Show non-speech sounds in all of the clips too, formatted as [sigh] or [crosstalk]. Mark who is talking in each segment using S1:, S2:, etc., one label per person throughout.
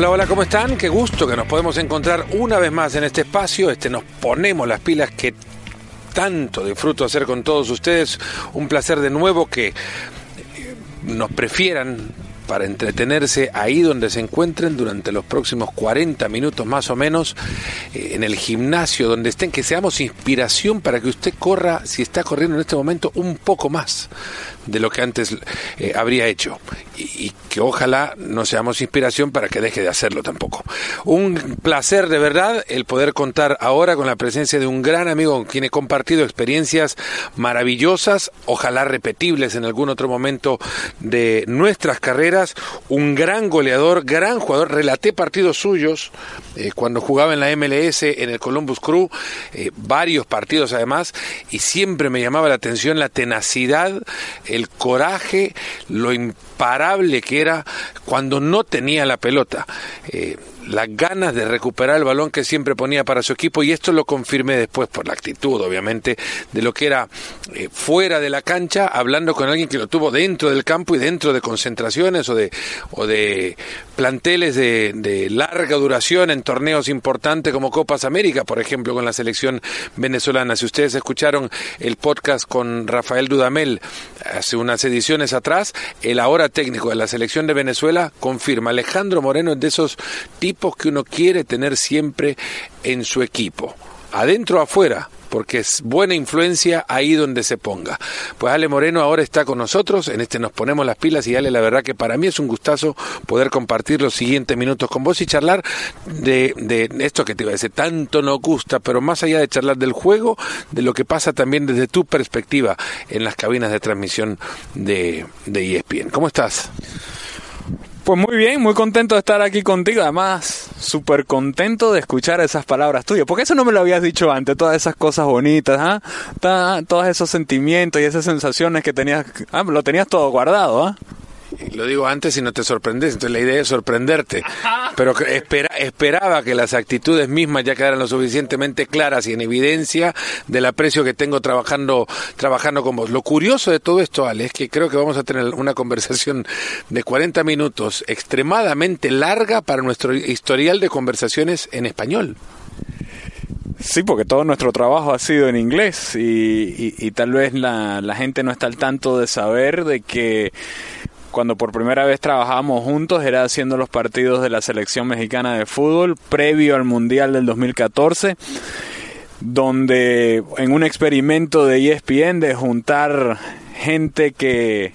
S1: Hola, hola, ¿cómo están? Qué gusto que nos podemos encontrar una vez más en este espacio. Este nos ponemos las pilas que tanto disfruto hacer con todos ustedes. Un placer de nuevo que nos prefieran para entretenerse ahí donde se encuentren durante los próximos 40 minutos más o menos, eh, en el gimnasio, donde estén, que seamos inspiración para que usted corra, si está corriendo en este momento, un poco más de lo que antes eh, habría hecho. Y, y, que ojalá no seamos inspiración para que deje de hacerlo tampoco. Un placer de verdad el poder contar ahora con la presencia de un gran amigo con quien he compartido experiencias maravillosas, ojalá repetibles en algún otro momento de nuestras carreras, un gran goleador, gran jugador, relaté partidos suyos eh, cuando jugaba en la MLS, en el Columbus Crew, eh, varios partidos además, y siempre me llamaba la atención la tenacidad, el coraje, lo imparable que era cuando no tenía la pelota. Eh, las ganas de recuperar el balón que siempre ponía para su equipo y esto lo confirmé después por la actitud, obviamente, de lo que era eh, fuera de la cancha, hablando con alguien que lo tuvo dentro del campo y dentro de concentraciones o de, o de planteles de, de larga duración en torneos importantes como Copas América, por ejemplo, con la selección venezolana. Si ustedes escucharon el podcast con Rafael Dudamel hace unas ediciones atrás, el ahora técnico de la selección de Venezuela confirma, Alejandro Moreno es de esos tipos que uno quiere tener siempre en su equipo, adentro o afuera, porque es buena influencia ahí donde se ponga. Pues Ale Moreno ahora está con nosotros, en este nos ponemos las pilas y Ale, la verdad que para mí es un gustazo poder compartir los siguientes minutos con vos y charlar de, de esto que te iba a decir, tanto nos gusta, pero más allá de charlar del juego, de lo que pasa también desde tu perspectiva en las cabinas de transmisión de, de ESPN. ¿Cómo estás?
S2: Pues muy bien, muy contento de estar aquí contigo. Además, súper contento de escuchar esas palabras tuyas. Porque eso no me lo habías dicho antes, todas esas cosas bonitas, ¿ah? todos esos sentimientos y esas sensaciones que tenías. Ah, lo tenías todo guardado, ¿ah?
S1: Lo digo antes y no te sorprendes, entonces la idea es sorprenderte. Pero espera, esperaba que las actitudes mismas ya quedaran lo suficientemente claras y en evidencia del aprecio que tengo trabajando, trabajando con vos. Lo curioso de todo esto, Ale, es que creo que vamos a tener una conversación de 40 minutos extremadamente larga para nuestro historial de conversaciones en español.
S2: Sí, porque todo nuestro trabajo ha sido en inglés y, y, y tal vez la, la gente no está al tanto de saber de que cuando por primera vez trabajamos juntos era haciendo los partidos de la selección mexicana de fútbol previo al Mundial del 2014 donde en un experimento de ESPN de juntar gente que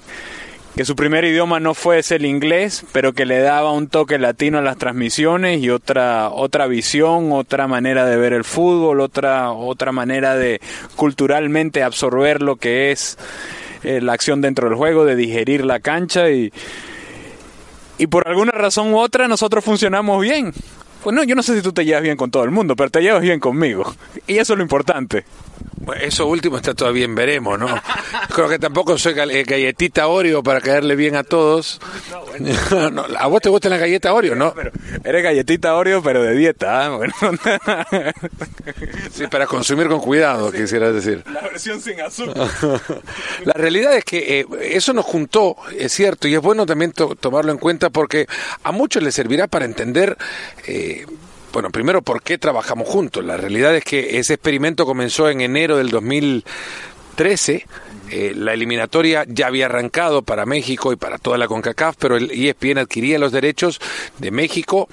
S2: que su primer idioma no fuese el inglés, pero que le daba un toque latino a las transmisiones y otra otra visión, otra manera de ver el fútbol, otra otra manera de culturalmente absorber lo que es eh, la acción dentro del juego, de digerir la cancha y, y por alguna razón u otra nosotros funcionamos bien. Pues no, yo no sé si tú te llevas bien con todo el mundo, pero te llevas bien conmigo. Y eso es lo importante.
S1: Bueno, eso último está todavía en veremos, ¿no? Creo que tampoco soy galletita Oreo para caerle bien a todos. No, [laughs] no, a vos te gusta la galleta Oreo, ¿no?
S2: Pero eres galletita Oreo, pero de dieta, ¿eh? bueno.
S1: Sí, para consumir con cuidado, sí, quisieras decir.
S2: La versión sin azúcar. [laughs]
S1: La realidad es que eh, eso nos juntó, es cierto, y es bueno también to tomarlo en cuenta porque a muchos les servirá para entender... Eh, bueno, primero, ¿por qué trabajamos juntos? La realidad es que ese experimento comenzó en enero del 2013. Eh, la eliminatoria ya había arrancado para México y para toda la CONCACAF, pero el ESPN adquiría los derechos de México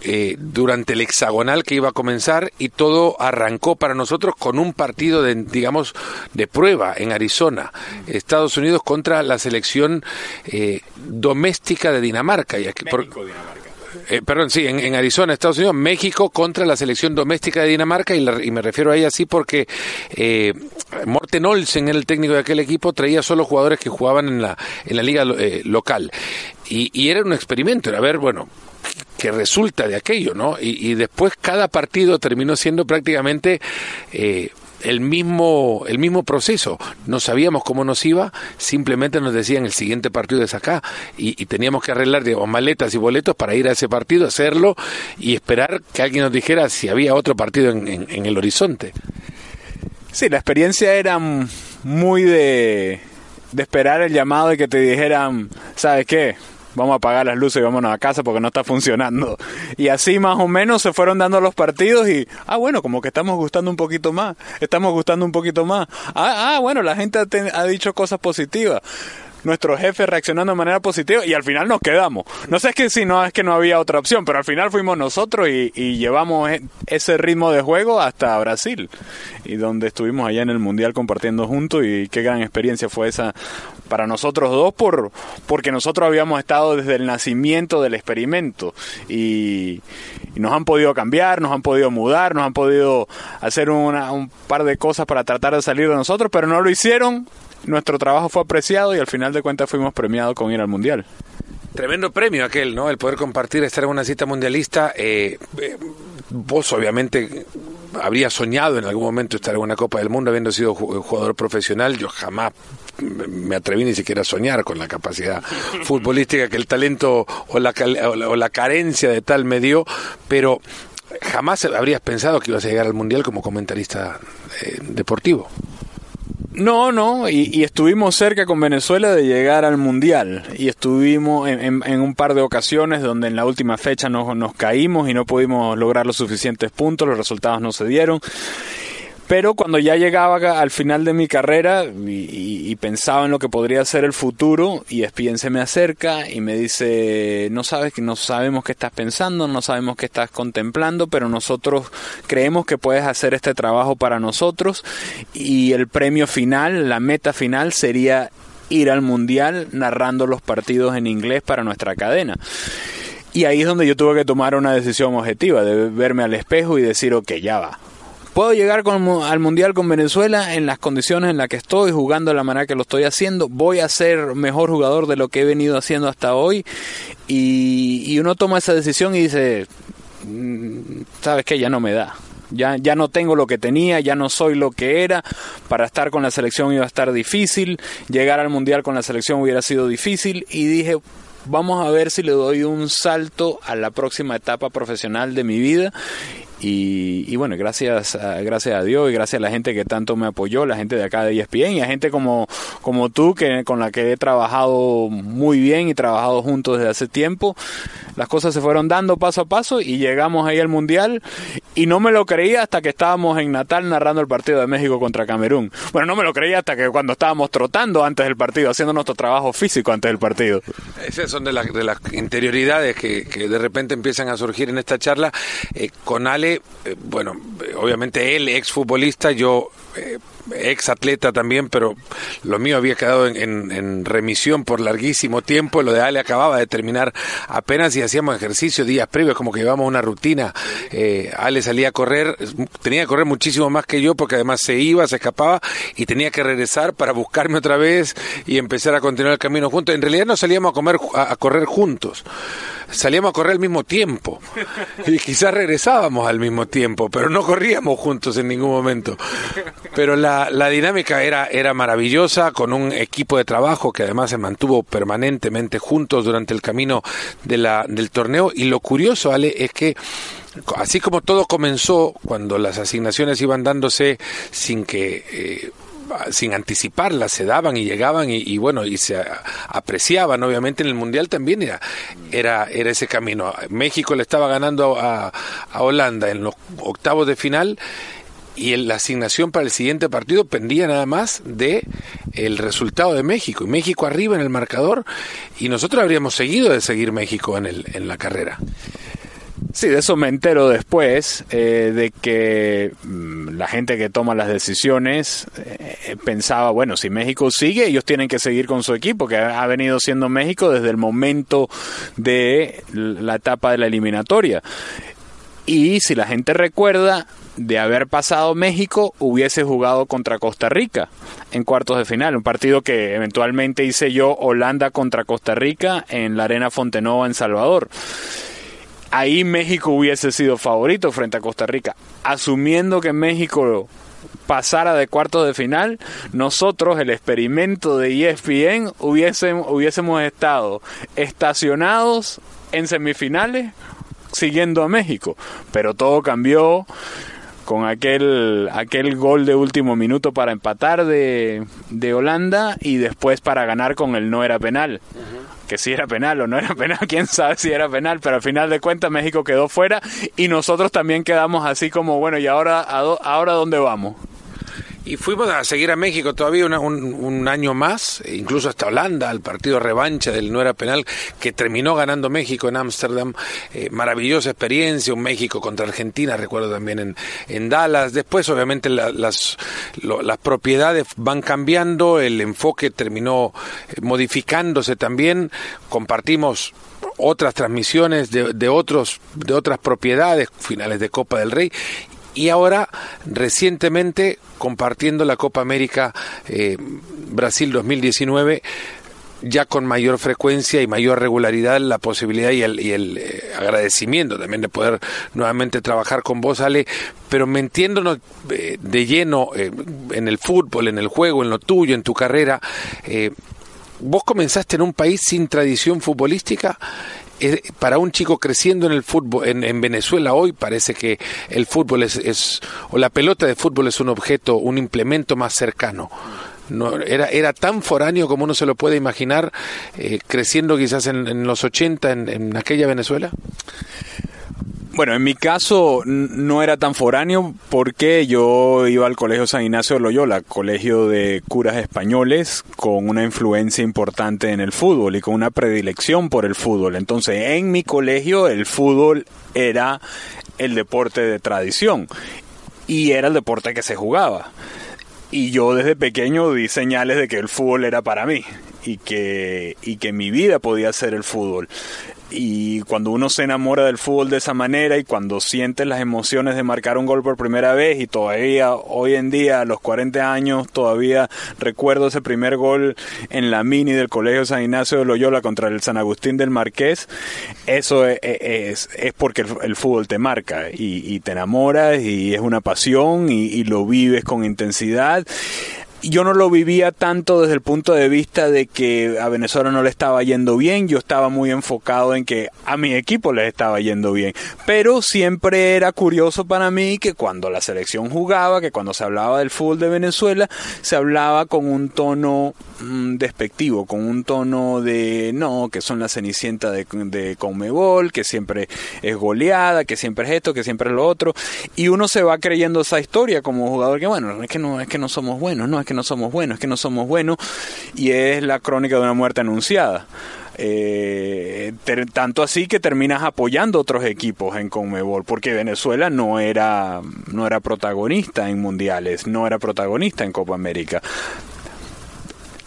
S1: eh, durante el hexagonal que iba a comenzar y todo arrancó para nosotros con un partido de digamos de prueba en Arizona Estados Unidos contra la selección eh, doméstica de Dinamarca eh, perdón, sí, en, en, Arizona, Estados Unidos, México contra la selección doméstica de Dinamarca, y, la, y me refiero a ella así porque eh, Morten Olsen, el técnico de aquel equipo, traía solo jugadores que jugaban en la, en la liga eh, local. Y, y, era un experimento, era ver, bueno, que resulta de aquello, ¿no? Y, y después cada partido terminó siendo prácticamente eh, el mismo, el mismo proceso. No sabíamos cómo nos iba, simplemente nos decían el siguiente partido es acá y, teníamos que arreglar digamos, maletas y boletos para ir a ese partido, hacerlo y esperar que alguien nos dijera si había otro partido en, en, en el horizonte.
S2: Sí, la experiencia era muy de, de esperar el llamado y que te dijeran, ¿sabes qué? Vamos a apagar las luces y vámonos a casa porque no está funcionando. Y así más o menos se fueron dando los partidos y, ah, bueno, como que estamos gustando un poquito más, estamos gustando un poquito más. Ah, ah bueno, la gente ha, ha dicho cosas positivas nuestro jefe reaccionando de manera positiva y al final nos quedamos. No sé es que si no es que no había otra opción, pero al final fuimos nosotros y, llevamos e, ese ritmo de juego hasta Brasil y donde estuvimos allá en el mundial compartiendo juntos y qué gran experiencia fue esa para nosotros dos por porque nosotros habíamos estado desde el nacimiento del experimento y, nos han podido cambiar, nos han podido mudar, nos han podido hacer un par de cosas para tratar de salir de nosotros, pero no lo hicieron nuestro trabajo fue apreciado y al final de cuentas fuimos premiados con ir al Mundial.
S1: Tremendo premio aquel, ¿no? El poder compartir, estar en una cita mundialista. Eh, eh, vos obviamente habrías soñado en algún momento estar en una Copa del Mundo habiendo sido jugador profesional. Yo jamás me atreví ni siquiera a soñar con la capacidad [laughs] futbolística que el talento o la, o la carencia de tal me dio, pero jamás habrías pensado que ibas a llegar al Mundial como comentarista eh, deportivo.
S2: No, no, y, estuvimos cerca con Venezuela de llegar al Mundial. Y estuvimos en, un par de ocasiones donde en la última fecha nos, nos caímos y no pudimos lograr los suficientes puntos, los resultados no se dieron. Pero cuando ya llegaba al final de mi carrera y, pensaba en lo que podría ser el futuro, y ESPN se me acerca y me dice, no sabes que no sabemos qué estás pensando, no sabemos qué estás contemplando, pero nosotros creemos que puedes hacer este trabajo para nosotros y el premio final, la meta final sería ir al mundial narrando los partidos en inglés para nuestra cadena. Y ahí es donde yo tuve que tomar una decisión objetiva, de verme al espejo y decir, ok, ya va Puedo llegar al Mundial con Venezuela en las condiciones en las que estoy, jugando de la manera que lo estoy haciendo. Voy a ser mejor jugador de lo que he venido haciendo hasta hoy. Y, uno toma esa decisión y dice, mm, ¿sabes qué? Ya no me da. Ya, ya no tengo lo que tenía, ya no soy lo que era. Para estar con la selección iba a estar difícil. Llegar al Mundial con la selección hubiera sido difícil. Y dije, vamos a ver si le doy un salto a la próxima etapa profesional de mi vida y, bueno, gracias a, gracias a Dios y gracias a la gente que tanto me apoyó, la gente de acá de ESPN y a gente como, como tú, que, con la que he trabajado muy bien y trabajado juntos desde hace tiempo. Las cosas se fueron dando paso a paso y llegamos ahí al Mundial y no me lo creía hasta que estábamos en Natal narrando el partido de México contra Camerún. Bueno, no me lo creía hasta que cuando estábamos trotando antes del partido, haciendo nuestro trabajo físico antes del partido.
S1: Esas son de, de las interioridades que, que, de repente empiezan a surgir en esta charla. Eh, con Ale eh, bueno, obviamente él, ex futbolista, yo eh, ex atleta también, pero lo mío había quedado en, remisión por larguísimo tiempo. Lo de Ale acababa de terminar apenas y hacíamos ejercicio días previos, como que llevamos una rutina. Eh, Ale salía a correr, tenía que correr muchísimo más que yo porque además se iba, se escapaba y tenía que regresar para buscarme otra vez y empezar a continuar el camino juntos. En realidad no salíamos a, comer, a correr juntos salíamos a correr al mismo tiempo. Y quizás regresábamos al mismo tiempo, pero no corríamos juntos en ningún momento. Pero la, la dinámica era, era maravillosa, con un equipo de trabajo que además se mantuvo permanentemente juntos durante el camino de la, del torneo. Y lo curioso, Ale, es que así como todo comenzó cuando las asignaciones iban dándose sin que eh, sin anticiparlas, se daban y llegaban y, bueno, y se apreciaban, obviamente en el Mundial también era, era, ese camino. México le estaba ganando a Holanda en los octavos de final y la asignación para el siguiente partido pendía nada más de el resultado de México y México arriba en el marcador y nosotros habríamos seguido de seguir México en, el, en la carrera.
S2: Sí, de eso me entero después, eh, de que mm, la gente que toma las decisiones eh, pensaba, bueno, si México sigue, ellos tienen que seguir con su equipo, que ha venido siendo México desde el momento de la etapa de la eliminatoria. Y si la gente recuerda, de haber pasado México, hubiese jugado contra Costa Rica en cuartos de final, un partido que eventualmente hice yo Holanda contra Costa Rica en la Arena Fontenova en Salvador ahí México hubiese sido favorito frente a Costa Rica. Asumiendo que México pasara de cuartos de final, nosotros, el experimento de ESPN, hubiésemos, hubiésemos estado estacionados en semifinales siguiendo a México. Pero todo cambió con aquel, aquel gol de último minuto para empatar de, de Holanda y después para ganar con el no era penal que si era penal o no era [laughs] penal, quién sabe si era penal, pero al final de cuentas México quedó fuera y nosotros también quedamos así como, bueno, ¿y ahora, ahora dónde vamos?
S1: Y fuimos a seguir a México todavía un, año más, e incluso hasta Holanda, al partido revancha del no era penal, que terminó ganando México en Ámsterdam. Eh, maravillosa experiencia, un México contra Argentina, recuerdo también en, en Dallas. Después, obviamente, las, las propiedades van cambiando, el enfoque terminó eh, modificándose también. Compartimos otras transmisiones de, de, otros de otras propiedades finales de Copa del Rey y ahora recientemente compartiendo la Copa América eh, Brasil 2019 ya con mayor frecuencia y mayor regularidad la posibilidad y el, y el eh, agradecimiento también de poder nuevamente trabajar con vos, Ale, pero metiéndonos eh, de lleno en el fútbol, en el juego, en lo tuyo, en tu carrera, vos comenzaste en un país sin tradición futbolística para un chico creciendo en el fútbol, en, Venezuela hoy parece que el fútbol es, o la pelota de fútbol es un objeto, un implemento más cercano. No, era, era tan foráneo como uno se lo puede imaginar, eh, creciendo quizás en, los 80 en, en aquella Venezuela.
S2: Bueno, en mi caso no era tan foráneo porque yo iba al Colegio San Ignacio de Loyola, colegio de curas españoles, con una influencia importante en el fútbol y con una predilección por el fútbol. Entonces, en mi colegio el fútbol era el deporte de tradición y era el deporte que se jugaba. Y yo desde pequeño di señales de que el fútbol era para mí y que, y que mi vida podía ser el fútbol y cuando uno se enamora del fútbol de esa manera y cuando sientes las emociones de marcar un gol por primera vez y todavía hoy en día a los 40 años todavía recuerdo ese primer gol en la mini del Colegio San Ignacio de Loyola contra el San Agustín del Marqués, eso es, es, porque el, fútbol te marca y, te enamoras y es una pasión y lo vives con intensidad yo no lo vivía tanto desde el punto de vista de que a Venezuela no le estaba yendo bien, yo estaba muy enfocado en que a mi equipo le estaba yendo bien, pero siempre era curioso para mí que cuando la selección jugaba, que cuando se hablaba del fútbol de Venezuela, se hablaba con un tono mm, despectivo, con un tono de no, que son la cenicienta de, de Conmebol, que siempre es goleada, que siempre es esto, que siempre es lo otro, y uno se va creyendo esa historia como jugador que bueno, es que no, es que no somos buenos, no, es que no somos buenos, es que no somos buenos, y es la crónica de una muerte anunciada. Eh, tanto así que terminas apoyando otros equipos en Conmebol, porque Venezuela no era, no era protagonista en mundiales, no era protagonista en Copa América.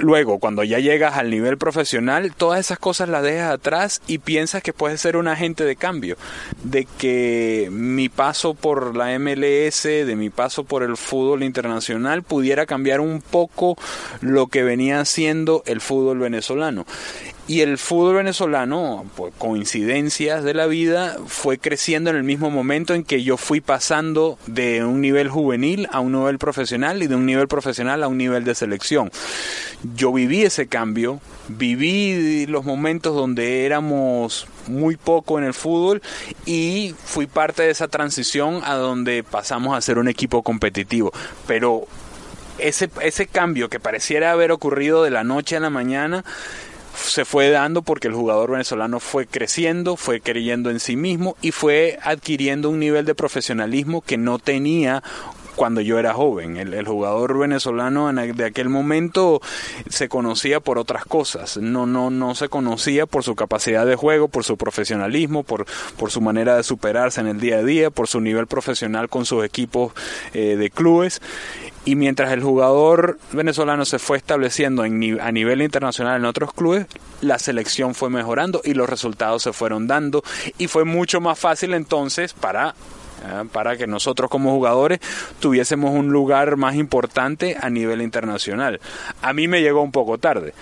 S2: Luego, cuando ya llegas al nivel profesional, todas esas cosas las dejas atrás y piensas que puedes ser un agente de cambio, de que mi paso por la MLS, de mi paso por el fútbol internacional pudiera cambiar un poco lo que venía siendo el fútbol venezolano. Y el fútbol venezolano, por coincidencias de la vida, fue creciendo en el mismo momento en que yo fui pasando de un nivel juvenil a un nivel profesional y de un nivel profesional a un nivel de selección. Yo viví ese cambio, viví los momentos donde éramos muy poco en el fútbol y fui parte de esa transición a donde pasamos a ser un equipo competitivo. Pero ese, ese cambio que pareciera haber ocurrido de la noche a la mañana, se fue dando porque el jugador venezolano fue creciendo, fue creyendo en sí mismo y fue adquiriendo un nivel de profesionalismo que no tenía cuando yo era joven. El, jugador venezolano de aquel momento se conocía por otras cosas, no, no, no se conocía por su capacidad de juego, por su profesionalismo, por, por su manera de superarse en el día a día, por su nivel profesional con sus equipos eh, de clubes. Y mientras el jugador venezolano se fue estableciendo en, a nivel internacional en otros clubes, la selección fue mejorando y los resultados se fueron dando y fue mucho más fácil entonces para para que nosotros como jugadores tuviésemos un lugar más importante a nivel internacional. A mí me llegó un poco tarde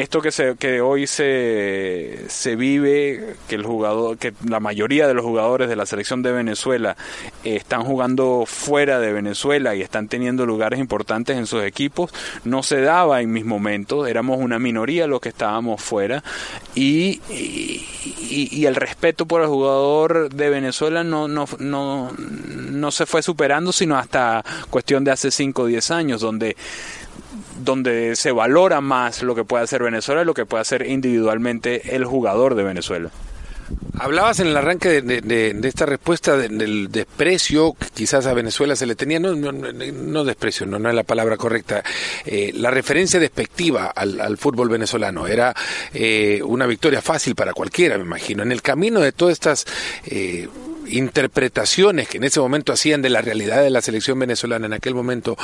S2: esto que, se, que hoy se, se vive, que el jugador, que la mayoría de los jugadores de la selección de Venezuela están jugando fuera de Venezuela y están teniendo lugares importantes en sus equipos, no se daba en mis momentos, éramos una minoría los que estábamos fuera y, y, el respeto por el jugador de Venezuela no, no, no, no se fue superando, sino hasta cuestión de hace 5 o 10 años, donde donde se valora más lo que puede hacer Venezuela y lo que puede hacer individualmente el jugador de Venezuela.
S1: Hablabas en el arranque de, esta respuesta del desprecio que quizás a Venezuela se le tenía, no, no, desprecio, no, no, es la palabra correcta, eh, la referencia despectiva al, fútbol venezolano. Era eh, una victoria fácil para cualquiera, me imagino. En el camino de todas estas... Eh, interpretaciones que en ese momento hacían de la realidad de la selección venezolana en aquel momento,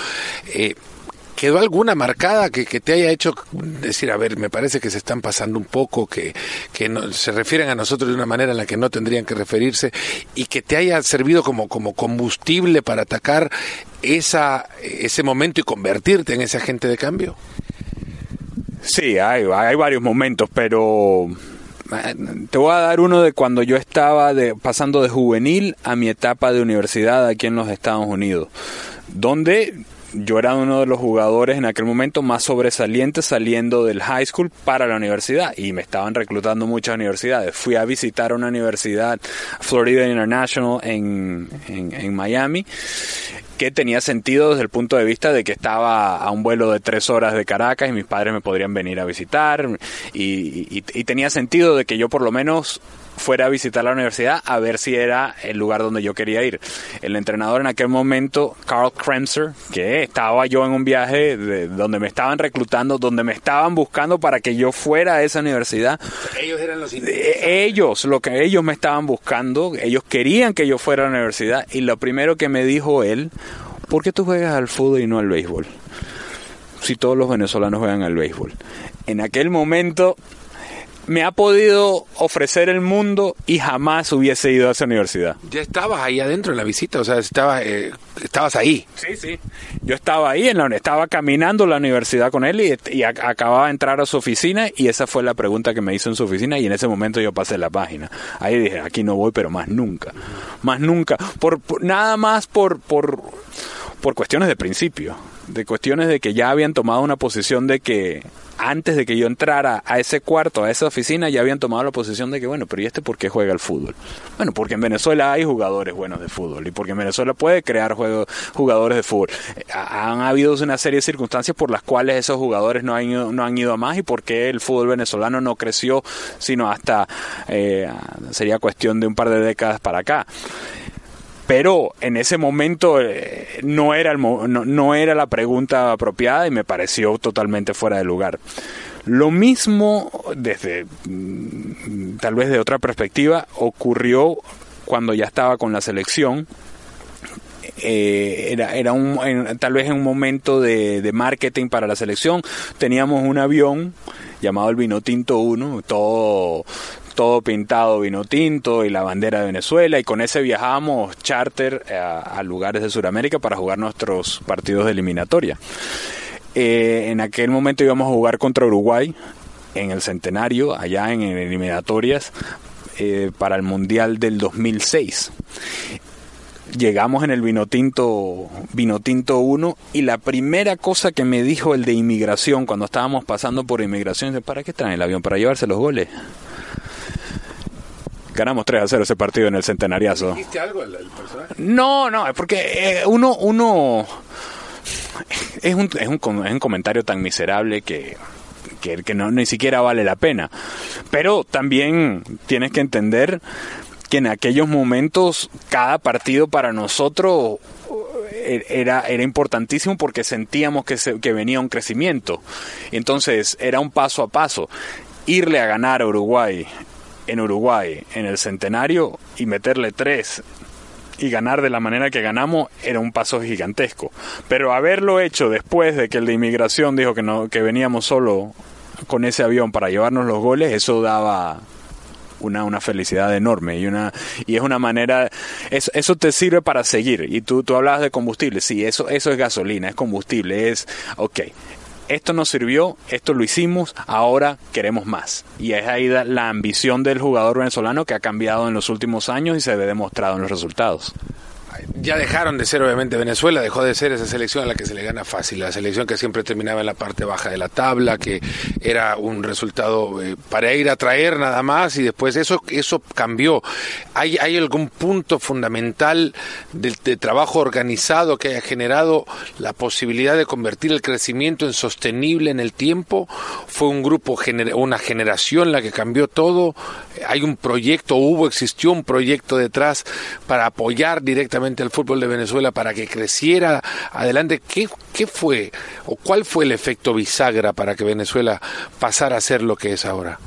S1: ¿Quedó alguna marcada que, te haya hecho decir, a ver, me parece que se están pasando un poco, que, que se refieren a nosotros de una manera en la que no tendrían que referirse y que te haya servido como, como combustible para atacar esa, ese momento y convertirte en ese agente de cambio?
S2: Sí, hay, hay varios momentos, pero te voy a dar uno de cuando yo estaba pasando de juvenil a mi etapa de universidad aquí en los Estados Unidos, donde yo era uno de los jugadores en aquel momento más sobresalientes saliendo del high school para la universidad y me estaban reclutando muchas universidades. Fui a visitar una universidad, Florida International, en, en, Miami que tenía sentido desde el punto de vista de que estaba a un vuelo de tres horas de Caracas y mis padres me podrían venir a visitar y, y tenía sentido de que yo por lo menos fuera a visitar la universidad a ver si era el lugar donde yo quería ir. El entrenador en aquel momento, Carl Kremser, que estaba yo en un viaje de donde me estaban reclutando, donde me estaban buscando para que yo fuera a esa universidad.
S1: Ellos eran los
S2: Ellos, lo que ellos me estaban buscando, ellos querían que yo fuera a la universidad y lo primero que me dijo él, ¿por qué tú juegas al fútbol y no al béisbol? Si todos los venezolanos juegan al béisbol. En aquel momento me ha podido ofrecer el mundo y jamás hubiese ido a esa universidad.
S1: ¿Ya estabas ahí adentro en la visita? O sea, estabas, eh, estabas ahí.
S2: Sí, sí. Yo estaba ahí, en la, estaba caminando la universidad con él y, acababa de entrar a su oficina y esa fue la pregunta que me hizo en su oficina y en ese momento yo pasé la página. Ahí dije, aquí no voy, pero más nunca. Más nunca. Por, nada más por, por, por cuestiones de principio. De cuestiones de que ya habían tomado una posición de que antes de que yo entrara a ese cuarto, a esa oficina, ya habían tomado la posición de que, bueno, pero ¿y este por qué juega el fútbol? Bueno, porque en Venezuela hay jugadores buenos de fútbol y porque en Venezuela puede crear jugadores de fútbol. Han habido una serie de circunstancias por las cuales esos jugadores no han ido, no han ido a más y porque el fútbol venezolano no creció sino hasta, eh, sería cuestión de un par de décadas para acá pero en ese momento eh, no, era el, no, era la pregunta apropiada y me pareció totalmente fuera de lugar. Lo mismo, desde mm, tal vez de otra perspectiva, ocurrió cuando ya estaba con la selección. Eh, era, era un, tal vez en un momento de, de, marketing para la selección. Teníamos un avión llamado el Vino Tinto 1, todo, todo pintado vino tinto y la bandera de Venezuela y con ese viajamos charter a, lugares de Sudamérica para jugar nuestros partidos de eliminatoria. Eh, en aquel momento íbamos a jugar contra Uruguay en el centenario, allá en, eliminatorias eh, para el Mundial del 2006 llegamos en el Vinotinto, Vinotinto 1 y la primera cosa que me dijo el de inmigración cuando estábamos pasando por inmigración, ¿para qué traen el avión? ¿Para llevarse los goles? Ganamos 3 a 0 ese partido en el centenariazo.
S1: ¿Dijiste algo el, personaje?
S2: No, no, es porque eh, uno, uno es un, es, un, es un comentario tan miserable que, que, que no, ni siquiera vale la pena. Pero también tienes que entender que en aquellos momentos cada partido para nosotros eh, era, era importantísimo porque sentíamos que, se, que venía un crecimiento. Entonces era un paso a paso. Irle a ganar a Uruguay en Uruguay en el centenario y meterle tres y ganar de la manera que ganamos era un paso gigantesco. Pero haberlo hecho después de que el de inmigración dijo que no que veníamos solo con ese avión para llevarnos los goles, eso daba una, una felicidad enorme y una y es una manera eso, eso te sirve para seguir y tú tú hablabas de combustible sí eso eso es gasolina es combustible es ok esto nos sirvió, esto lo hicimos, ahora queremos más. Y es ahí la ambición del jugador venezolano que ha cambiado en los últimos años y se ve demostrado en los resultados.
S1: Ya dejaron de ser obviamente Venezuela, dejó de ser esa selección a la que se le gana fácil, la selección que siempre terminaba en la parte baja de la tabla, que era un resultado eh, para ir a traer nada más y después eso eso cambió. ¿Hay, hay algún punto fundamental del de trabajo organizado que haya generado la posibilidad de convertir el crecimiento en sostenible en el tiempo? ¿Fue un grupo, una generación la que cambió todo? ¿Hay un proyecto, hubo, existió un proyecto detrás para apoyar directamente al fútbol de Venezuela para que creciera adelante. ¿Qué, ¿Qué fue o cuál fue el efecto bisagra para que Venezuela pasara a ser lo que es ahora?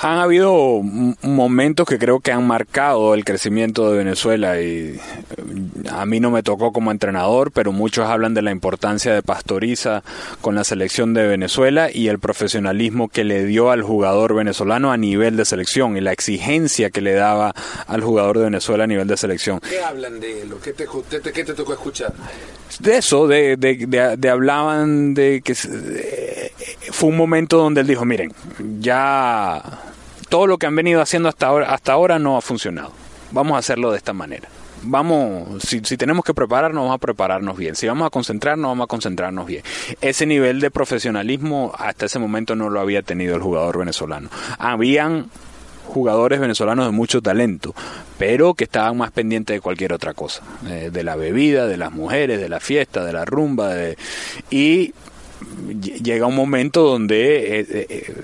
S2: Han habido momentos que creo que han marcado el crecimiento de Venezuela y eh, a mí no me tocó como entrenador, pero muchos hablan de la importancia de Pastoriza con la selección de Venezuela y el profesionalismo que le dio al jugador venezolano a nivel de selección y la exigencia que le daba al jugador de Venezuela a nivel de selección.
S1: ¿Qué hablan de lo? ¿Qué te, qué te tocó escuchar?
S2: De eso, de, de, de, hablaban de que fue un momento donde él dijo, miren, ya todo lo que han venido haciendo hasta ahora, hasta ahora no ha funcionado. Vamos a hacerlo de esta manera. Vamos, si, si, tenemos que prepararnos, vamos a prepararnos bien. Si vamos a concentrarnos, vamos a concentrarnos bien. Ese nivel de profesionalismo hasta ese momento no lo había tenido el jugador venezolano. Habían jugadores venezolanos de mucho talento, pero que estaban más pendientes de cualquier otra cosa, eh, de la bebida, de las mujeres, de la fiesta, de la rumba, de, y llega un momento donde eh, eh,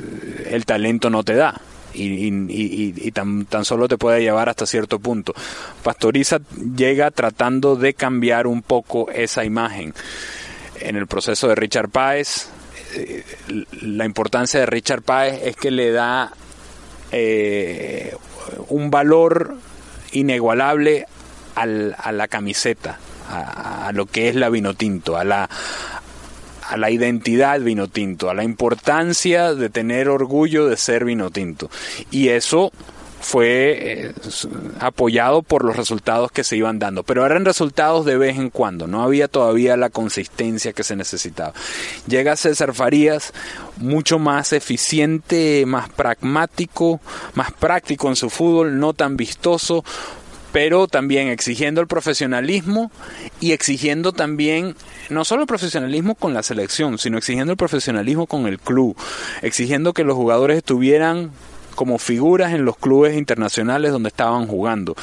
S2: el talento no te da y, tan, tan, solo te puede llevar hasta cierto punto. Pastoriza llega tratando de cambiar un poco esa imagen. En el proceso de Richard Páez, eh, la importancia de Richard Páez es que le da eh, un valor inigualable al, a la camiseta, a, a, lo que es la vino tinto, a la, a la identidad vino tinto, a la importancia de tener orgullo de ser vino tinto. Y eso fue eh, apoyado por los resultados que se iban dando, pero eran resultados de vez en cuando, no había todavía la consistencia que se necesitaba. Llega César Farías, mucho más eficiente, más pragmático, más práctico en su fútbol, no tan vistoso, pero también exigiendo el profesionalismo y exigiendo también no solo el profesionalismo con la selección, sino exigiendo el profesionalismo con el club, exigiendo que los jugadores estuvieran como figuras en los clubes internacionales donde estaban jugando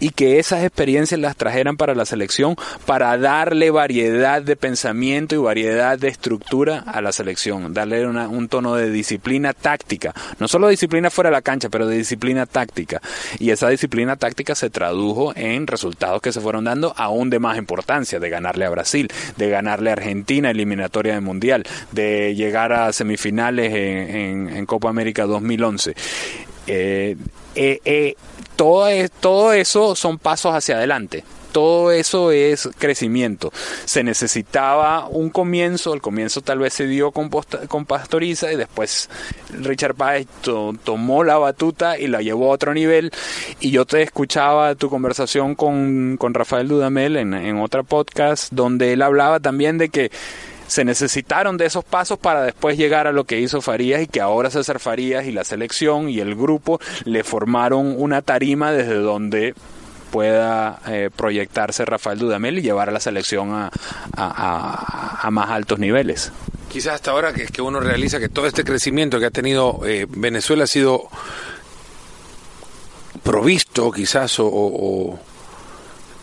S2: y que esas experiencias las trajeran para la selección para darle variedad de pensamiento y variedad de estructura a la selección, darle un tono de disciplina táctica, no solo disciplina fuera de la cancha, pero de disciplina táctica. Y esa disciplina táctica se tradujo en resultados que se fueron dando aún de más importancia, de ganarle a Brasil, de ganarle a Argentina eliminatoria del Mundial, de llegar a semifinales en, en Copa América 2011. Eh, eh, eh, todo, todo eso son pasos hacia adelante todo eso es crecimiento. Se necesitaba un comienzo, el comienzo tal vez se dio con, con Pastoriza y después Richard Páez tomó la batuta y la llevó a otro nivel. Y yo te escuchaba tu conversación con, con Rafael Dudamel en, en otra podcast donde él hablaba también de que se necesitaron de esos pasos para después llegar a lo que hizo Farías y que ahora César Farías y la selección y el grupo le formaron una tarima desde donde pueda eh, proyectarse Rafael Dudamel y llevar a la selección a, a, más altos niveles.
S1: Quizás hasta ahora que, que uno realiza que todo este crecimiento que ha tenido eh, Venezuela ha sido provisto quizás o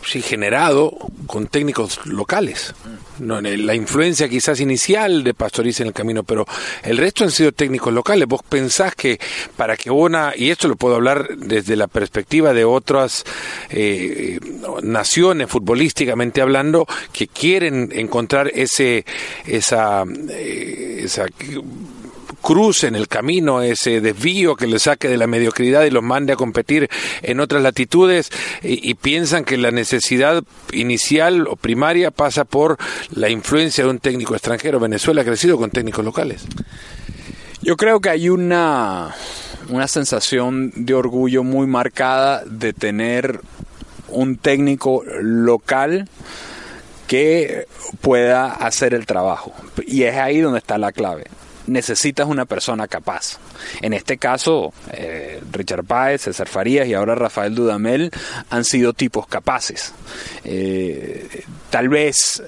S1: sí, generado con técnicos locales. No, la influencia quizás inicial de Pastoriza en el camino, pero el resto han sido técnicos locales. Vos pensás que para que una, y esto lo puedo hablar desde la perspectiva de otras eh, naciones futbolísticamente hablando, que quieren encontrar ese, esa, eh, esa crucen el camino, ese desvío que les saque de la mediocridad y los mande a competir en otras latitudes y, piensan que la necesidad inicial o primaria pasa por la influencia de un técnico extranjero. Venezuela ha crecido con técnicos locales.
S2: Yo creo que hay una, una sensación de orgullo muy marcada de tener un técnico local que pueda hacer el trabajo. Y es ahí donde está la clave necesitas una persona capaz. En este caso, eh, Richard Páez, César Farías y ahora Rafael Dudamel han sido tipos capaces. Eh, tal vez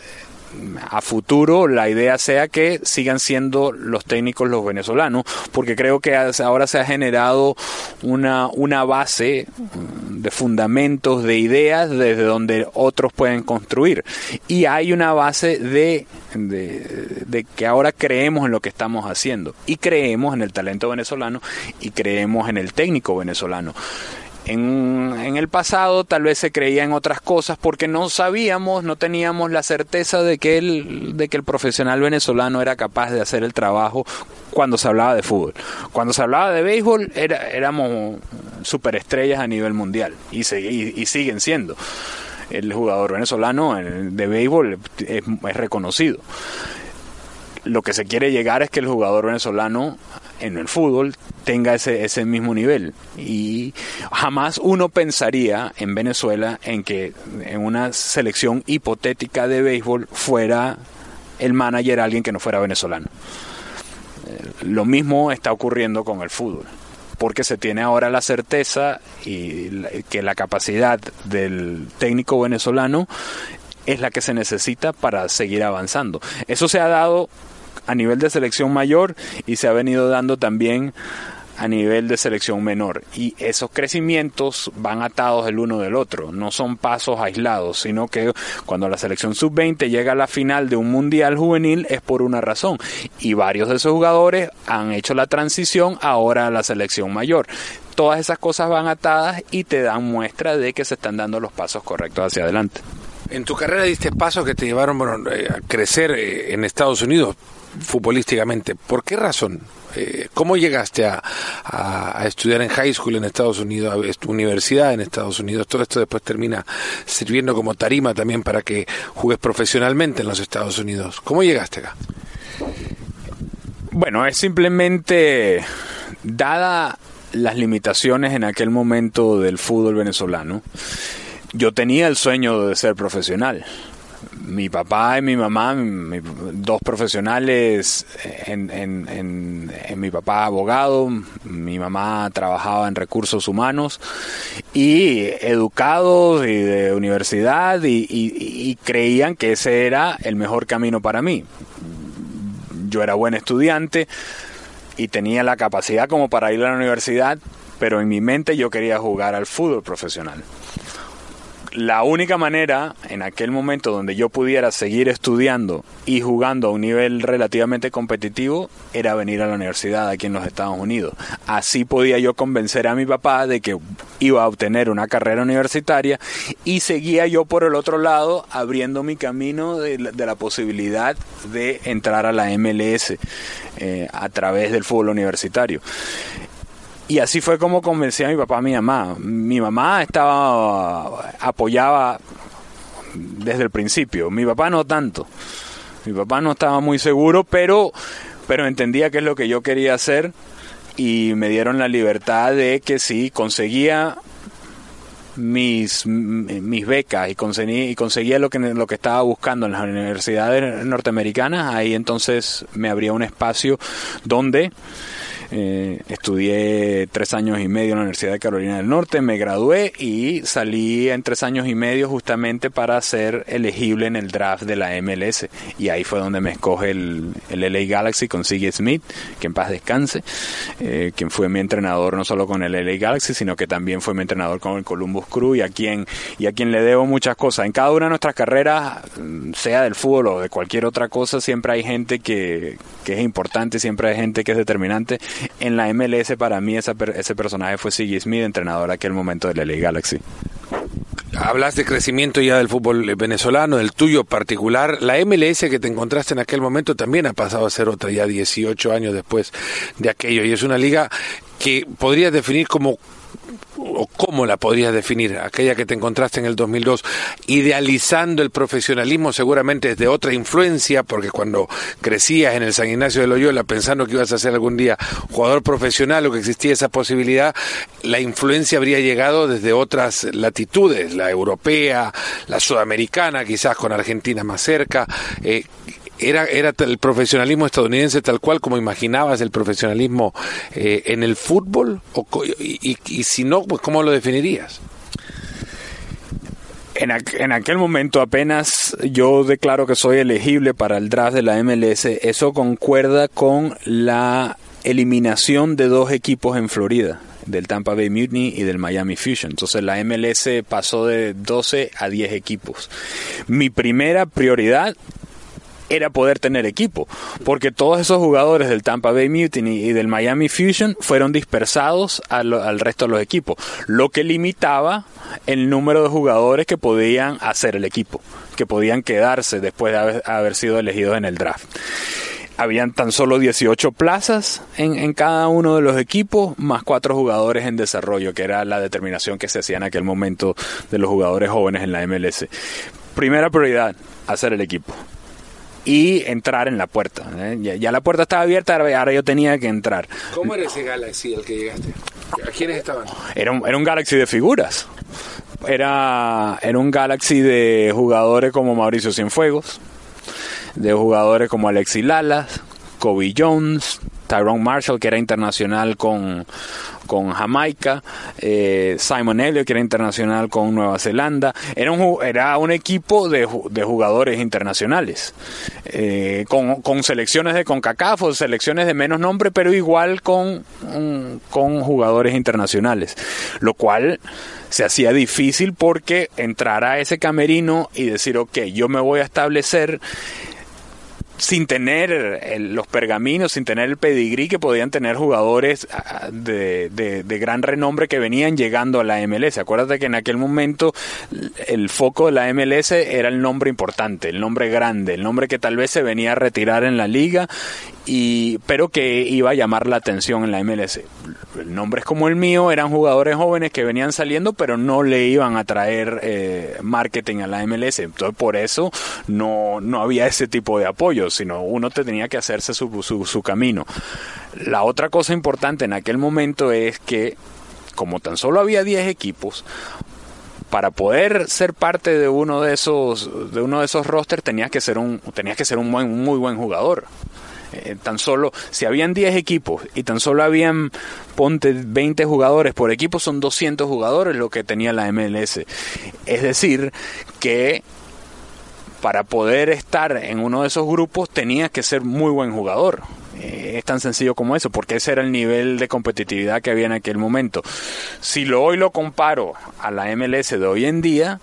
S2: a futuro la idea sea que sigan siendo los técnicos los venezolanos, porque creo que ahora se ha generado una, una base mm, de fundamentos, de ideas desde donde otros pueden construir. Y hay una base de, de, de que ahora creemos en lo que estamos haciendo y creemos en el talento venezolano y creemos en el técnico venezolano. En, en, el pasado tal vez se creía en otras cosas porque no sabíamos, no teníamos la certeza de que el, de que el profesional venezolano era capaz de hacer el trabajo cuando se hablaba de fútbol. Cuando se hablaba de béisbol era, éramos superestrellas a nivel mundial y, se, y, y siguen siendo. El jugador venezolano de béisbol es, es reconocido lo que se quiere llegar es que el jugador venezolano en el fútbol tenga ese, ese mismo nivel. Y jamás uno pensaría en Venezuela en que en una selección hipotética de béisbol fuera el manager alguien que no fuera venezolano. Lo mismo está ocurriendo con el fútbol porque se tiene ahora la certeza y que la capacidad del técnico venezolano es la que se necesita para seguir avanzando. Eso se ha dado a nivel de selección mayor y se ha venido dando también a nivel de selección menor. Y esos crecimientos van atados el uno del otro, no son pasos aislados, sino que cuando la selección sub-20 llega a la final de un mundial juvenil es por una razón. Y varios de esos jugadores han hecho la transición ahora a la selección mayor. Todas esas cosas van atadas y te dan muestra de que se están dando los pasos correctos hacia adelante.
S1: En tu carrera diste pasos que te llevaron bueno, a crecer en Estados Unidos futbolísticamente. ¿Por qué razón? Eh, ¿Cómo llegaste a, estudiar en high school en Estados Unidos, a universidad en Estados Unidos? Todo esto después termina sirviendo como tarima también para que juegues profesionalmente en los Estados Unidos. ¿Cómo llegaste acá?
S2: Bueno, es simplemente dada las limitaciones en aquel momento del fútbol venezolano, yo tenía el sueño de ser profesional mi papá y mi mamá, dos profesionales, en, en, en, mi papá abogado, mi mamá trabajaba en recursos humanos y educados y de universidad y, y, y creían que ese era el mejor camino para mí. Yo era buen estudiante y tenía la capacidad como para ir a la universidad, pero en mi mente yo quería jugar al fútbol profesional la única manera en aquel momento donde yo pudiera seguir estudiando y jugando a un nivel relativamente competitivo era venir a la universidad aquí en los Estados Unidos. Así podía yo convencer a mi papá de que iba a obtener una carrera universitaria y seguía yo por el otro lado abriendo mi camino de la, posibilidad de entrar a la MLS eh, a través del fútbol universitario. Y así fue como convencí a mi papá a mi mamá. Mi mamá estaba apoyaba desde el principio. Mi papá no tanto. Mi papá no estaba muy seguro, pero pero entendía qué es lo que yo quería hacer y me dieron la libertad de que si conseguía mis, mis becas y conseguía, y conseguía lo que, lo que estaba buscando en las universidades norteamericanas, ahí entonces me abría un espacio donde eh, estudié tres años y medio en la Universidad de Carolina del Norte, me gradué y salí en tres años y medio justamente para ser elegible en el draft de la MLS. Y ahí fue donde me escoge el, el LA Galaxy con Siggy Smith, que en paz descanse, eh, quien fue mi entrenador no solo con el LA Galaxy, sino que también fue mi entrenador con el Columbus Crew y a quien, y a quien le debo muchas cosas. En cada una de nuestras carreras, sea del fútbol o de cualquier otra cosa, siempre hay gente que, que es importante, siempre hay gente que es determinante en la MLS para mí esa, ese personaje fue Siggy Smith, entrenador aquel momento de la LA Galaxy.
S1: Hablas de crecimiento ya del fútbol venezolano, del tuyo particular. La MLS que te encontraste en aquel momento también ha pasado a ser otra ya 18 años después de aquello. Y es una liga que podrías definir como o cómo la podrías definir, aquella que te encontraste en el 2002, idealizando el profesionalismo seguramente desde otra influencia, porque cuando crecías en el San Ignacio de Loyola pensando que ibas a ser algún día jugador profesional o que existía esa posibilidad, la influencia habría llegado desde otras latitudes, la europea, la sudamericana, quizás con Argentina más cerca. Eh, era, era el profesionalismo estadounidense tal cual como imaginabas el profesionalismo eh, en el fútbol? O, y, y, si no, pues ¿cómo lo definirías?
S2: En, en, aquel momento apenas yo declaro que soy elegible para el draft de la MLS, eso concuerda con la eliminación de dos equipos en Florida, del Tampa Bay Mutiny y del Miami Fusion. Entonces la MLS pasó de 12 a 10 equipos. Mi primera prioridad era poder tener equipo, porque todos esos jugadores del Tampa Bay Mutiny y del Miami Fusion fueron dispersados al, resto de los equipos, lo que limitaba el número de jugadores que podían hacer el equipo, que podían quedarse después de haber, sido elegidos en el draft habían tan solo 18 plazas en, en, cada uno de los equipos, más cuatro jugadores en desarrollo, que era la determinación que se hacía en aquel momento de los jugadores jóvenes en la MLS. Primera prioridad, hacer el equipo y entrar en la puerta. ¿eh? Ya, la puerta estaba abierta, ahora yo tenía que entrar.
S1: ¿Cómo era ese Galaxy al que llegaste? ¿A quiénes estaban?
S2: Era un, era un Galaxy de figuras. Era, era un Galaxy de jugadores como Mauricio Cienfuegos, de jugadores como Alexi Lalas, Kobe Jones, Tyrone Marshall, que era internacional con, con Jamaica, eh, Simon Elliott, que era internacional con Nueva Zelanda. Era un, era un equipo de, de jugadores internacionales, eh, con, con, selecciones de CONCACAF o selecciones de menos nombre, pero igual con, con jugadores internacionales, lo cual se hacía difícil porque entrar a ese camerino y decir, ok, yo me voy a establecer sin tener los pergaminos, sin tener el pedigrí que podían tener jugadores ah, de, de, gran renombre que venían llegando a la MLS. Acuérdate que en aquel momento el foco de la MLS era el nombre importante, el nombre grande, el nombre que tal vez se venía a retirar en la liga y pero que iba a llamar la atención en la MLS. Nombres como el mío eran jugadores jóvenes que venían saliendo, pero no le iban a traer eh, marketing a la MLS. Entonces, por eso no, no había ese tipo de apoyo, sino uno tenía que hacerse su, su, su camino. La otra cosa importante en aquel momento es que, como tan solo había 10 equipos, para poder ser parte de uno de esos de uno de esos rosters tenías que ser un tenías que ser un muy buen jugador eh, tan solo, si habían 10 equipos y tan solo habían, ponte 20 jugadores por equipo, son 200 jugadores lo que tenía la MLS. Es decir, que para poder estar en uno de esos grupos tenías que ser muy buen jugador. Eh, es tan sencillo como eso, porque ese era el nivel de competitividad que había en aquel momento. Si lo hoy lo comparo a la MLS de hoy en día,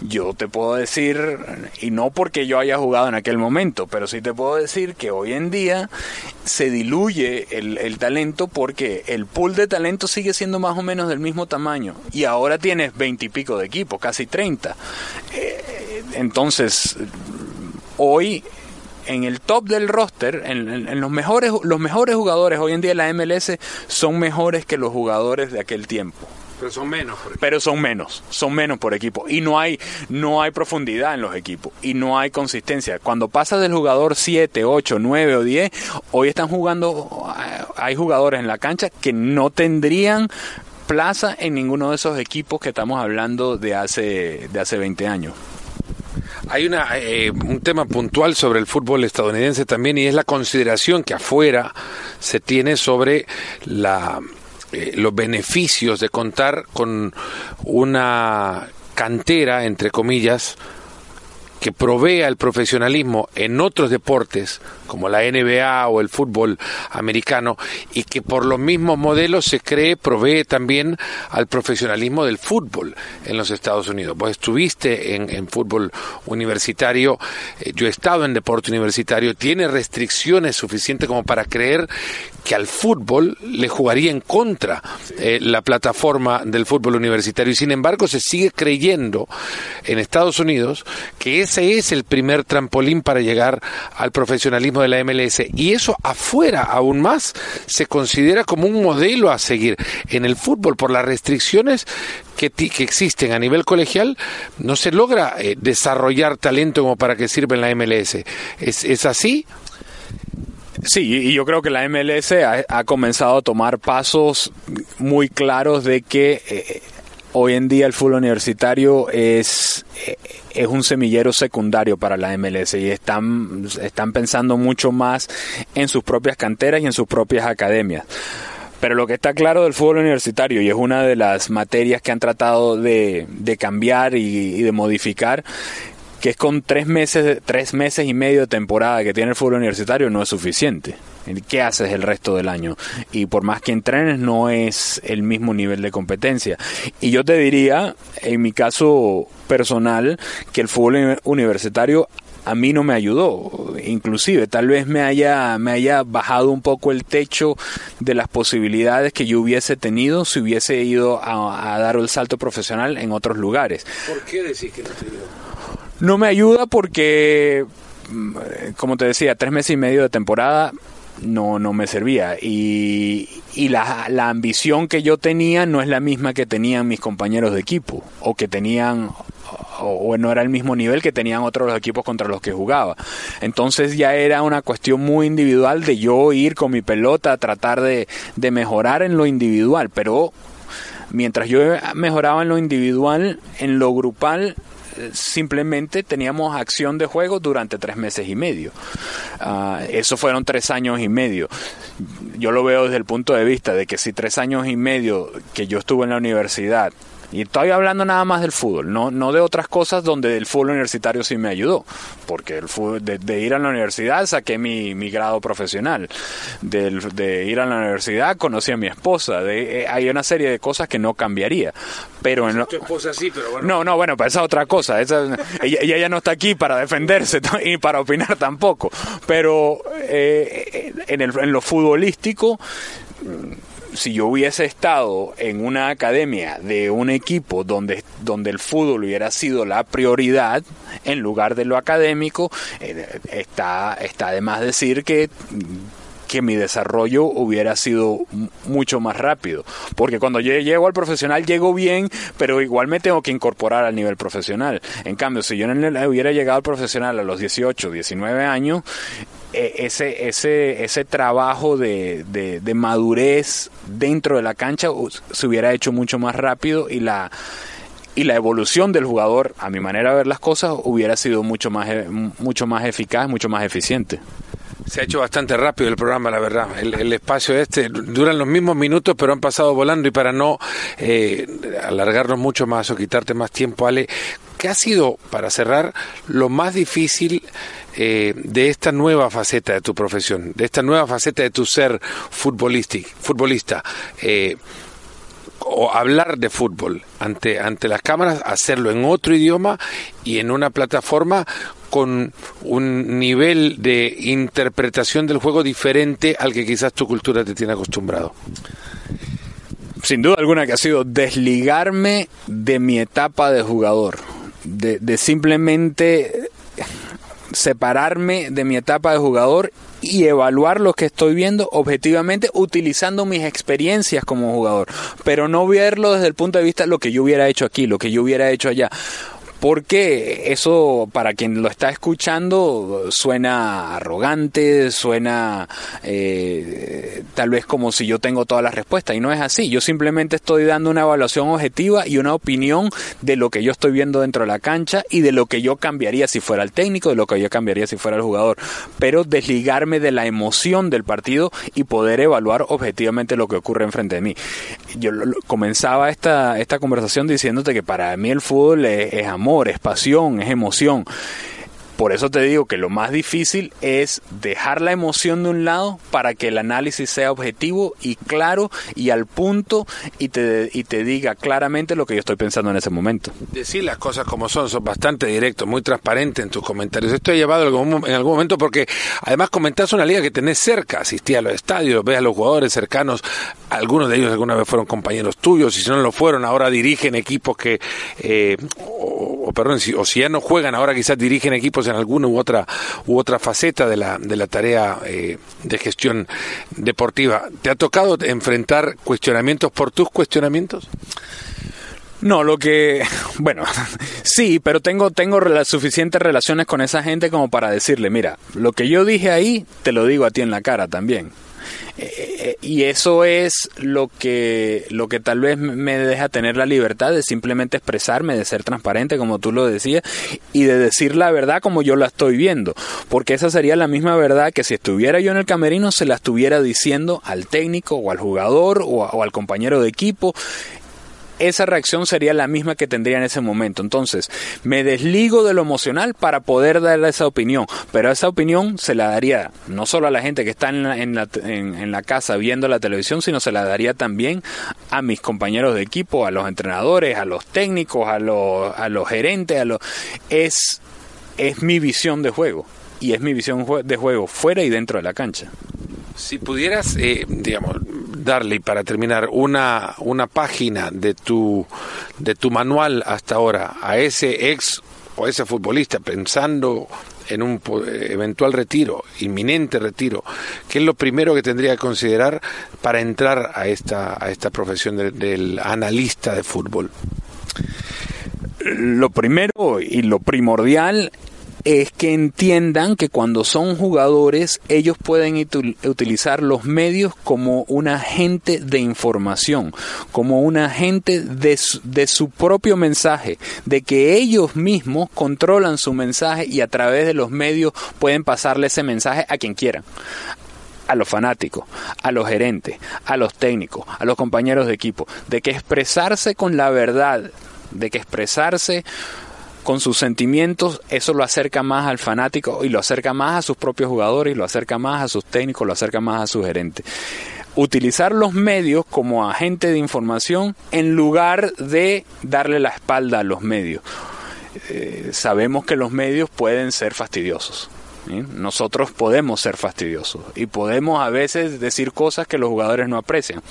S2: yo te puedo decir, y no porque yo haya jugado en aquel momento, pero sí te puedo decir que hoy en día se diluye el, talento porque el pool de talento sigue siendo más o menos del mismo tamaño y ahora tienes veintipico de equipos, casi 30. Eh, entonces, hoy en el top del roster, en, los mejores los mejores jugadores hoy en día de la MLS son mejores que los jugadores de aquel tiempo.
S1: Pero son menos.
S2: Por Pero son menos, son menos por equipo. Y no hay, no hay profundidad en los equipos. Y no hay consistencia. Cuando pasa del jugador 7, 8, 9 o 10, hoy están jugando, hay jugadores en la cancha que no tendrían plaza en ninguno de esos equipos que estamos hablando de hace, de hace 20 años.
S1: Hay una, eh, un tema puntual sobre el fútbol estadounidense también y es la consideración que afuera se tiene sobre la, eh, los beneficios de contar con una cantera, entre comillas, que provea el profesionalismo en otros deportes como la NBA o el fútbol americano y que por los mismos modelos se cree provee también al profesionalismo del fútbol en los Estados Unidos. Vos estuviste en, fútbol universitario, eh, yo he estado en deporte universitario, tiene restricciones suficientes como para creer que al fútbol le jugaría en contra eh, la plataforma del fútbol universitario y sin embargo se sigue creyendo en Estados Unidos que ese es el primer trampolín para llegar al profesionalismo de la MLS y eso afuera aún más se considera como un modelo a seguir. En el fútbol por las restricciones que, existen a nivel colegial no se logra eh, desarrollar talento como para que sirva en la MLS ¿Es, es así?
S2: Sí, y yo creo que la MLS ha, comenzado a tomar pasos muy claros de que eh, hoy en día el fútbol universitario es, es un semillero secundario para la MLS y están, están pensando mucho más en sus propias canteras y en sus propias academias. Pero lo que está claro del fútbol universitario, y es una de las materias que han tratado de, cambiar y, de modificar, que es con tres meses, tres meses y medio de temporada que tiene el fútbol universitario no es suficiente. ¿Qué haces el resto del año? Y por más que entrenes, no es el mismo nivel de competencia. Y yo te diría, en mi caso personal, que el fútbol universitario a mí no me ayudó. Inclusive, tal vez me haya, me haya bajado un poco el techo de las posibilidades que yo hubiese tenido si hubiese ido a, dar el salto profesional en otros lugares.
S1: ¿Por qué decís que no te ayudó?
S2: No me ayuda porque, mm, como te decía, tres meses y medio de temporada no, no me servía. Y, y la, la, ambición que yo tenía no es la misma que tenían mis compañeros de equipo o que tenían o, no era el mismo nivel que tenían otros equipos contra los que jugaba. Entonces ya era una cuestión muy individual de yo ir con mi pelota a tratar de, de mejorar en lo individual, pero mientras yo mejoraba en lo individual, en lo grupal simplemente teníamos acción de juego durante tres meses y medio. Uh, eso fueron tres años y medio. Yo lo veo desde el punto de vista de que si tres años y medio que yo estuve en la universidad y estoy hablando nada más del fútbol, no, no de otras cosas donde el fútbol universitario sí me ayudó, porque el fútbol, de, ir a la universidad saqué mi, mi grado profesional, de, de, ir a la universidad conocí a mi esposa, de, eh, hay una serie de cosas que no cambiaría. Pero en,
S1: tu esposa sí, pero bueno.
S2: No, no, bueno, pues esa es otra cosa, esa, ella, ya no está aquí para defenderse [laughs] y para opinar tampoco, pero eh, en, el, en lo futbolístico si yo hubiese estado en una academia de un equipo donde, donde el fútbol hubiera sido la prioridad en lugar de lo académico, eh, está, está de más decir que que mi desarrollo hubiera sido mucho más rápido. Porque cuando yo llego al profesional llego bien, pero igual me tengo que incorporar al nivel profesional. En cambio, si yo no hubiera llegado al profesional a los 18, 19 años, e, ese, ese, ese trabajo de, de, madurez dentro de la cancha se hubiera hecho mucho más rápido y la y la evolución del jugador, a mi manera de ver las cosas, hubiera sido mucho más, e, mucho más eficaz, mucho más eficiente.
S1: Se ha hecho bastante rápido el programa, la verdad. El, espacio este duran los mismos minutos, pero han pasado volando. Y para no eh, alargarnos mucho más o quitarte más tiempo, Ale, ¿qué ha sido, para cerrar, lo más difícil eh, de esta nueva faceta de tu profesión, de esta nueva faceta de tu ser futbolista? Eh, o hablar de fútbol ante, ante las cámaras, hacerlo en otro idioma y en una plataforma con un nivel de interpretación del juego diferente al que quizás tu cultura te tiene acostumbrado?
S2: Sin duda alguna que ha sido desligarme de mi etapa de jugador, de, de simplemente separarme de mi etapa de jugador y evaluar lo que estoy viendo objetivamente utilizando mis experiencias como jugador, pero no verlo desde el punto de vista de lo que yo hubiera hecho aquí, lo que yo hubiera hecho allá porque eso para quien lo está escuchando suena arrogante, suena eh, tal vez como si yo tengo todas las respuestas y no es así. Yo simplemente estoy dando una evaluación objetiva y una opinión de lo que yo estoy viendo dentro de la cancha y de lo que yo cambiaría si fuera el técnico, de lo que yo cambiaría si fuera el jugador, pero desligarme de la emoción del partido y poder evaluar objetivamente lo que ocurre enfrente de mí. Yo comenzaba esta, esta conversación diciéndote que para mí el fútbol es amor es pasión, es emoción. Por eso te digo que lo más difícil es dejar la emoción de un lado para que el análisis sea objetivo y claro y al punto y te, y te diga claramente lo que yo estoy pensando en ese momento.
S1: Decir las cosas como son, son bastante directos, muy transparentes en tus comentarios. Esto ha llevado en algún momento porque además comentás una liga que tenés cerca, asistí a los estadios, ves a los jugadores cercanos, algunos de ellos alguna vez fueron compañeros tuyos y si no lo fueron, ahora dirigen equipos que, eh, o, perdón, si, o si ya no juegan, ahora quizás dirigen equipos en alguna u otra, u otra faceta de la, de la tarea eh, de gestión deportiva. ¿Te ha tocado enfrentar cuestionamientos por tus cuestionamientos?
S2: No, lo que, [laughs] bueno, [laughs] sí, pero tengo, tengo las suficientes relaciones con esa gente como para decirle, mira, lo que yo dije ahí, te lo digo a ti en la cara también. Eh, y eso es lo que, lo que tal vez me deja tener la libertad de simplemente expresarme, de ser transparente, como tú lo decías, y de decir la verdad como yo la estoy viendo. Porque esa sería la misma verdad que si estuviera yo en el camerino se la estuviera diciendo al técnico o al jugador o al compañero de equipo esa reacción sería la misma que tendría en ese momento. Entonces, me desligo de lo emocional para poder darle esa opinión, pero esa opinión se la daría no solo a la gente que está en la, casa viendo la televisión, sino se la daría también a mis compañeros de equipo, a los entrenadores, a los técnicos, a los, a los gerentes, a los... Es, es mi visión de juego y es mi visión de juego fuera y dentro de la cancha.
S1: Si pudieras, eh, digamos, darle para terminar una, una página de tu, de tu manual hasta ahora a ese ex o ese futbolista pensando en un eventual retiro, inminente retiro, ¿qué es lo primero que tendría que considerar para entrar a esta, a esta profesión del analista de fútbol?
S2: Lo primero y lo primordial es que entiendan que cuando son jugadores ellos pueden utilizar los medios como un agente de información, como un agente de su, de su propio mensaje, de que ellos mismos controlan su mensaje y a través de los medios pueden pasarle ese mensaje a quien quieran. A los fanáticos, a los gerentes, a los técnicos, a los compañeros de equipo, de que expresarse con la verdad, de que expresarse con sus sentimientos, eso lo acerca más al fanático y lo acerca más a sus propios jugadores, lo acerca más a sus técnicos, lo acerca más a su gerente. Utilizar los medios como agente de información en lugar de darle la espalda a los medios. Eh, sabemos que los medios pueden ser fastidiosos. Nosotros podemos ser fastidiosos y podemos a veces decir cosas que los jugadores no aprecian.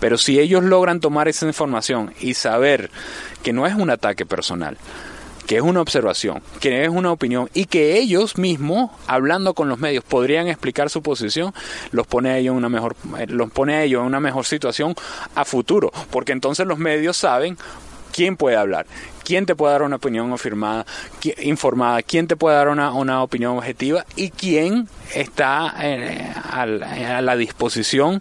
S2: Pero si ellos logran tomar esa información y saber que no es un ataque personal, que es una observación, que es una opinión y que ellos mismos, hablando con los medios, podrían explicar su posición, los pone a ellos en una mejor, eh, los pone a ellos en una mejor situación a futuro, porque entonces los medios saben quién puede hablar, quién te puede dar una opinión afirmada, informada, quién te puede dar una, una opinión objetiva y quién está eh, a la disposición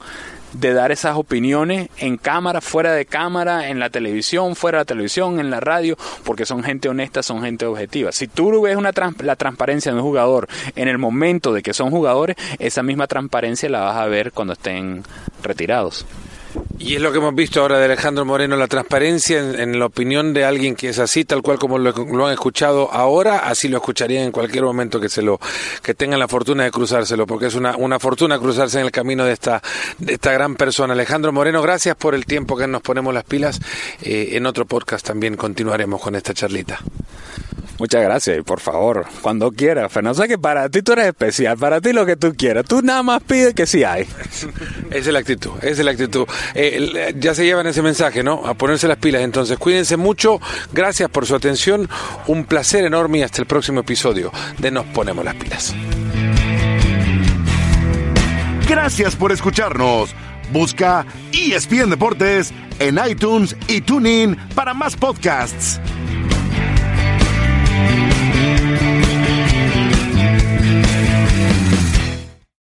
S2: de dar esas opiniones en cámara, fuera de cámara, en la televisión, fuera de la televisión, en la radio, porque son gente honesta, son gente objetiva. Si tú ves una la transparencia de un jugador en el momento de que son jugadores, esa misma transparencia la vas a ver cuando estén retirados.
S1: Y es lo que hemos visto ahora de Alejandro Moreno, la transparencia en, la opinión de alguien que es así, tal cual como lo, han escuchado ahora, así lo escucharían en cualquier momento que se lo, que tengan la fortuna de cruzárselo, porque es una, una fortuna cruzarse en el camino de esta, de esta gran persona. Alejandro Moreno, gracias por el tiempo que nos ponemos las pilas. Eh, en otro podcast también continuaremos con esta charlita.
S2: Muchas gracias, y por favor, cuando quieras, Fernando. Sé que para ti tú eres especial, para ti lo que tú quieras. Tú nada más pides que sí hay. [laughs]
S1: Esa es la actitud, esa es la actitud. Eh, ya se llevan ese mensaje, ¿no? A ponerse las pilas. Entonces, cuídense mucho. Gracias por su atención. Un placer enorme y hasta el próximo episodio de Nos Ponemos las Pilas.
S3: Gracias por escucharnos. Busca ESPN Deportes en iTunes y TuneIn para más podcasts.